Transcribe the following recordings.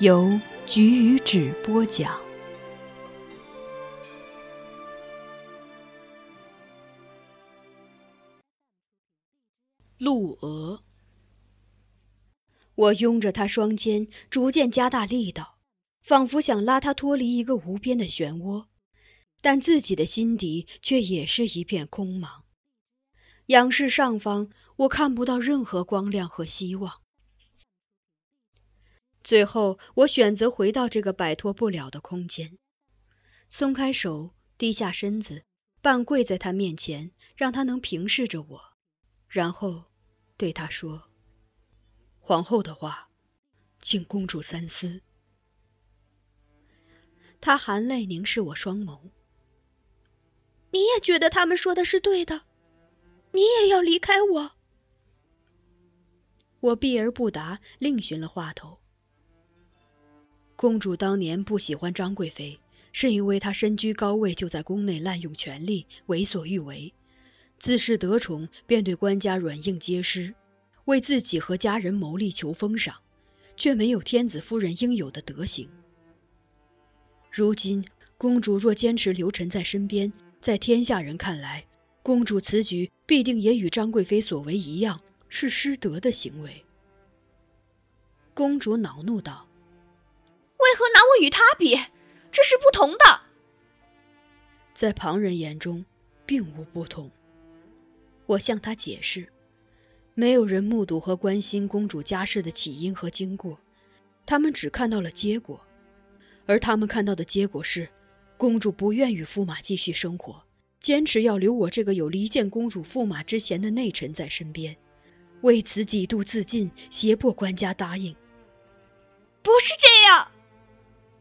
由菊与纸播讲。陆娥，我拥着她双肩，逐渐加大力道，仿佛想拉她脱离一个无边的漩涡，但自己的心底却也是一片空茫。仰视上方，我看不到任何光亮和希望。最后，我选择回到这个摆脱不了的空间，松开手，低下身子，半跪在他面前，让他能平视着我，然后。对他说：“皇后的话，请公主三思。”他含泪凝视我双眸：“你也觉得他们说的是对的？你也要离开我？”我避而不答，另寻了话头。公主当年不喜欢张贵妃，是因为她身居高位就在宫内滥用权力，为所欲为。自恃得宠，便对官家软硬皆施，为自己和家人谋利求封赏，却没有天子夫人应有的德行。如今公主若坚持留臣在身边，在天下人看来，公主此举必定也与张贵妃所为一样，是失德的行为。公主恼怒道：“为何拿我与她比？这是不同的。”在旁人眼中，并无不同。我向他解释，没有人目睹和关心公主家事的起因和经过，他们只看到了结果，而他们看到的结果是，公主不愿与驸马继续生活，坚持要留我这个有离间公主驸马之嫌的内臣在身边，为此几度自尽，胁迫官家答应。不是这样，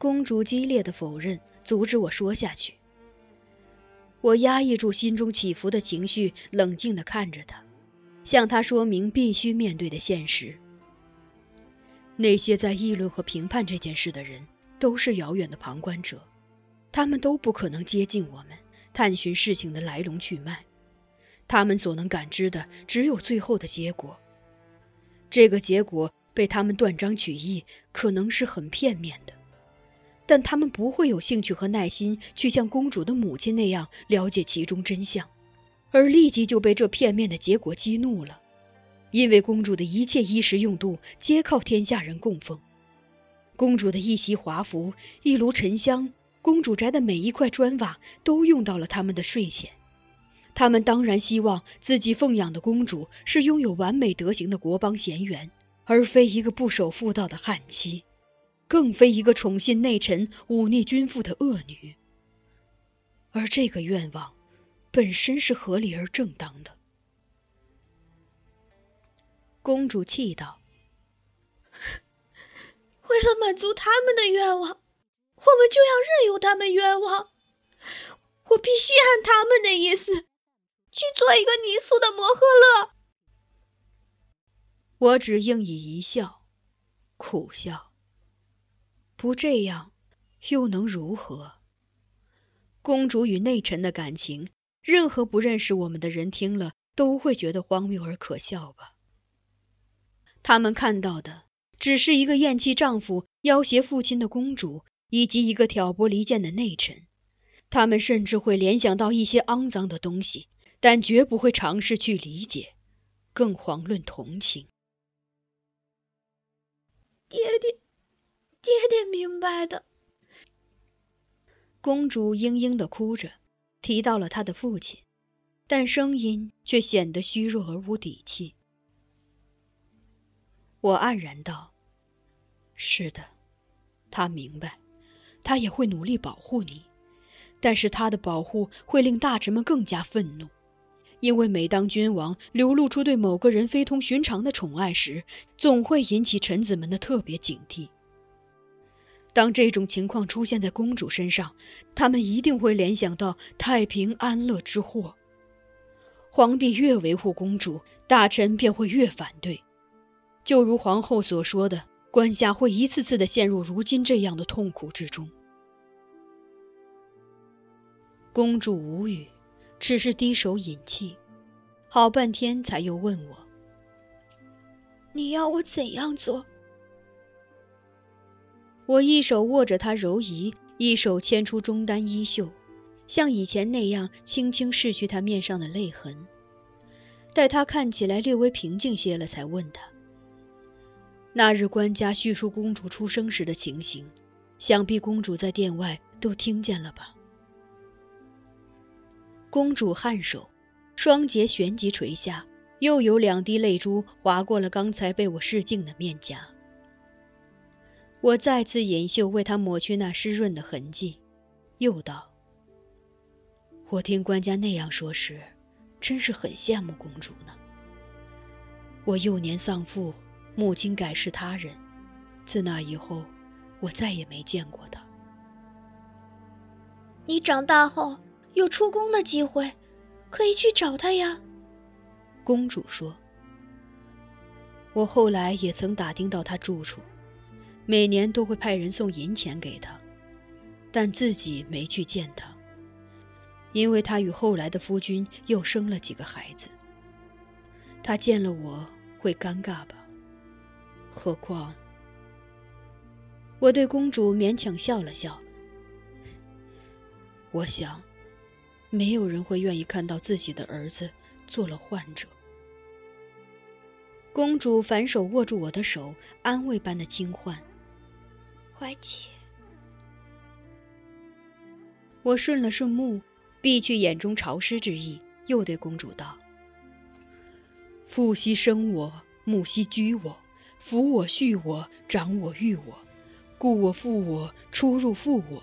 公主激烈的否认，阻止我说下去。我压抑住心中起伏的情绪，冷静的看着他，向他说明必须面对的现实。那些在议论和评判这件事的人，都是遥远的旁观者，他们都不可能接近我们，探寻事情的来龙去脉。他们所能感知的，只有最后的结果。这个结果被他们断章取义，可能是很片面的。但他们不会有兴趣和耐心去像公主的母亲那样了解其中真相，而立即就被这片面的结果激怒了。因为公主的一切衣食用度皆靠天下人供奉，公主的一袭华服、一炉沉香，公主宅的每一块砖瓦都用到了他们的税钱。他们当然希望自己奉养的公主是拥有完美德行的国邦贤媛，而非一个不守妇道的悍妻，更非一个宠信内臣、忤逆君父的恶女。而这个愿望本身是合理而正当的。公主气道：“ 为了满足他们的愿望，我们就要任由他们冤枉。我必须按他们的意思去做一个泥塑的摩诃勒。”我只应以一笑，苦笑。不这样，又能如何？公主与内臣的感情，任何不认识我们的人听了都会觉得荒谬而可笑吧？他们看到的只是一个厌弃丈夫、要挟父亲的公主，以及一个挑拨离间的内臣。他们甚至会联想到一些肮脏的东西，但绝不会尝试去理解，更遑论同情。爹爹，爹爹明白的。公主嘤嘤的哭着，提到了她的父亲，但声音却显得虚弱而无底气。我黯然道：“是的，他明白，他也会努力保护你，但是他的保护会令大臣们更加愤怒，因为每当君王流露出对某个人非同寻常的宠爱时，总会引起臣子们的特别警惕。”当这种情况出现在公主身上，他们一定会联想到太平安乐之祸。皇帝越维护公主，大臣便会越反对。就如皇后所说的，官家会一次次的陷入如今这样的痛苦之中。公主无语，只是低手饮泣，好半天才又问我：“你要我怎样做？”我一手握着她柔仪，一手牵出中单衣袖，像以前那样轻轻拭去她面上的泪痕。待她看起来略微平静些了，才问她：“那日官家叙述公主出生时的情形，想必公主在殿外都听见了吧？”公主颔首，双睫旋即垂下，又有两滴泪珠划过了刚才被我拭净的面颊。我再次引袖为他抹去那湿润的痕迹，又道：“我听官家那样说时，真是很羡慕公主呢。我幼年丧父，母亲改是他人，自那以后，我再也没见过她。你长大后有出宫的机会，可以去找她呀。”公主说：“我后来也曾打听到她住处。”每年都会派人送银钱给他，但自己没去见他，因为他与后来的夫君又生了几个孩子。他见了我会尴尬吧？何况……我对公主勉强笑了笑。我想，没有人会愿意看到自己的儿子做了患者。公主反手握住我的手，安慰般的轻唤。怀姐，我顺了顺目，避去眼中潮湿之意，又对公主道：“父兮生我，母兮居我，抚我恤我，长我育我，故我负我，出入负我，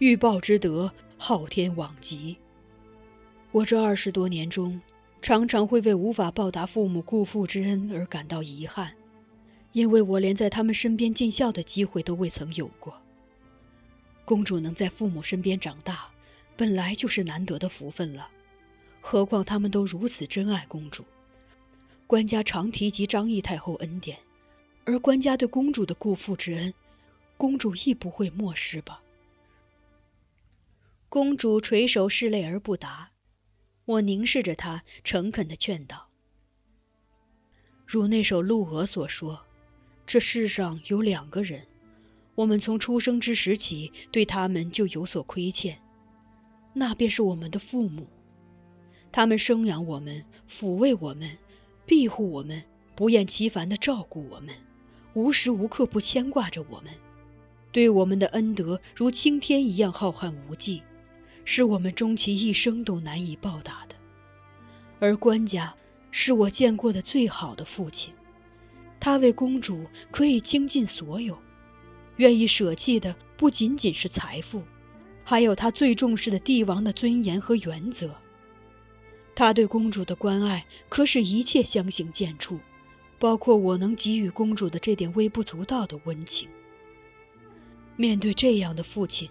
欲报之德，昊天罔极。我这二十多年中，常常会为无法报答父母顾父之恩而感到遗憾。”因为我连在他们身边尽孝的机会都未曾有过。公主能在父母身边长大，本来就是难得的福分了，何况他们都如此珍爱公主。官家常提及张义太后恩典，而官家对公主的顾父之恩，公主亦不会漠视吧？公主垂首拭泪而不答，我凝视着她，诚恳的劝道：“如那首《鹿娥》所说。”这世上有两个人，我们从出生之时起对他们就有所亏欠，那便是我们的父母。他们生养我们，抚慰我们，庇护我们，不厌其烦的照顾我们，无时无刻不牵挂着我们，对我们的恩德如青天一样浩瀚无际，是我们终其一生都难以报答的。而官家是我见过的最好的父亲。他为公主可以倾尽所有，愿意舍弃的不仅仅是财富，还有他最重视的帝王的尊严和原则。他对公主的关爱可使一切相形见绌，包括我能给予公主的这点微不足道的温情。面对这样的父亲，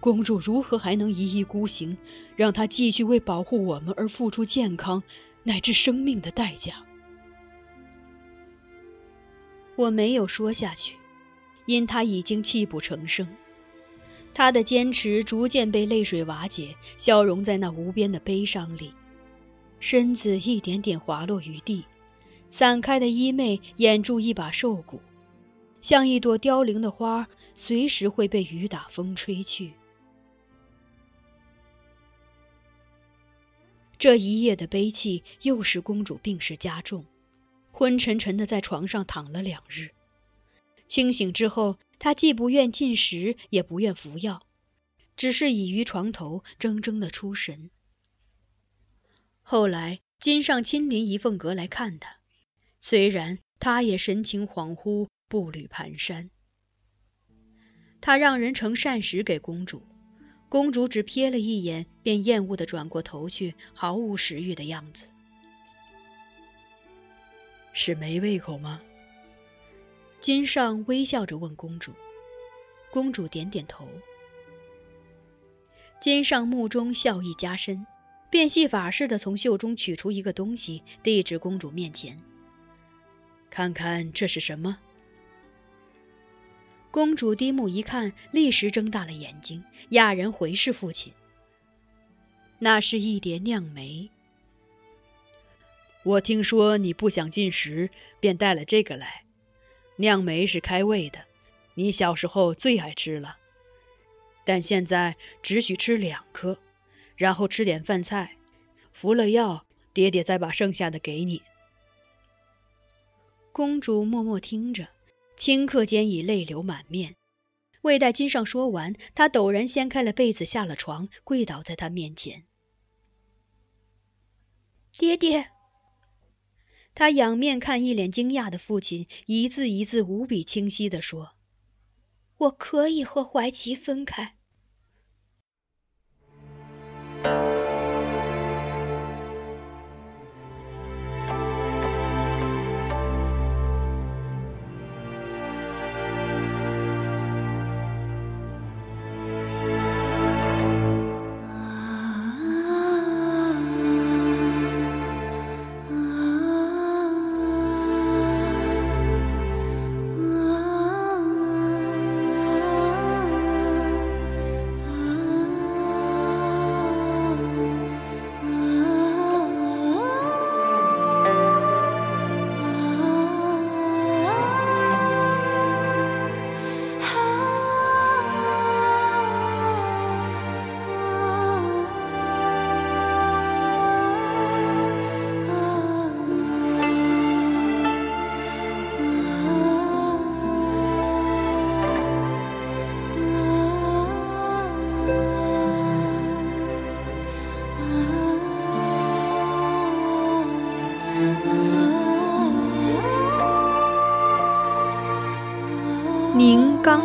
公主如何还能一意孤行，让他继续为保护我们而付出健康乃至生命的代价？我没有说下去，因他已经泣不成声。他的坚持逐渐被泪水瓦解，消融在那无边的悲伤里。身子一点点滑落于地，散开的衣袂掩住一把瘦骨，像一朵凋零的花，随时会被雨打风吹去。这一夜的悲泣又使公主病势加重，昏沉沉的在床上躺了两日。清醒之后，她既不愿进食，也不愿服药，只是倚于床头，怔怔的出神。后来，金上亲临仪凤阁来看他，虽然他也神情恍惚，步履蹒跚。他让人呈膳食给公主，公主只瞥了一眼，便厌恶的转过头去，毫无食欲的样子。是没胃口吗？金上微笑着问公主，公主点点头。金上目中笑意加深。变戏法似的从袖中取出一个东西，递至公主面前。看看这是什么？公主低目一看，立时睁大了眼睛，哑然回视父亲。那是一碟酿梅。我听说你不想进食，便带了这个来。酿梅是开胃的，你小时候最爱吃了，但现在只许吃两颗。然后吃点饭菜，服了药，爹爹再把剩下的给你。公主默默听着，顷刻间已泪流满面。未待金上说完，她陡然掀开了被子，下了床，跪倒在他面前。爹爹，他仰面看一脸惊讶的父亲，一字一字无比清晰地说：“我可以和怀琪分开。”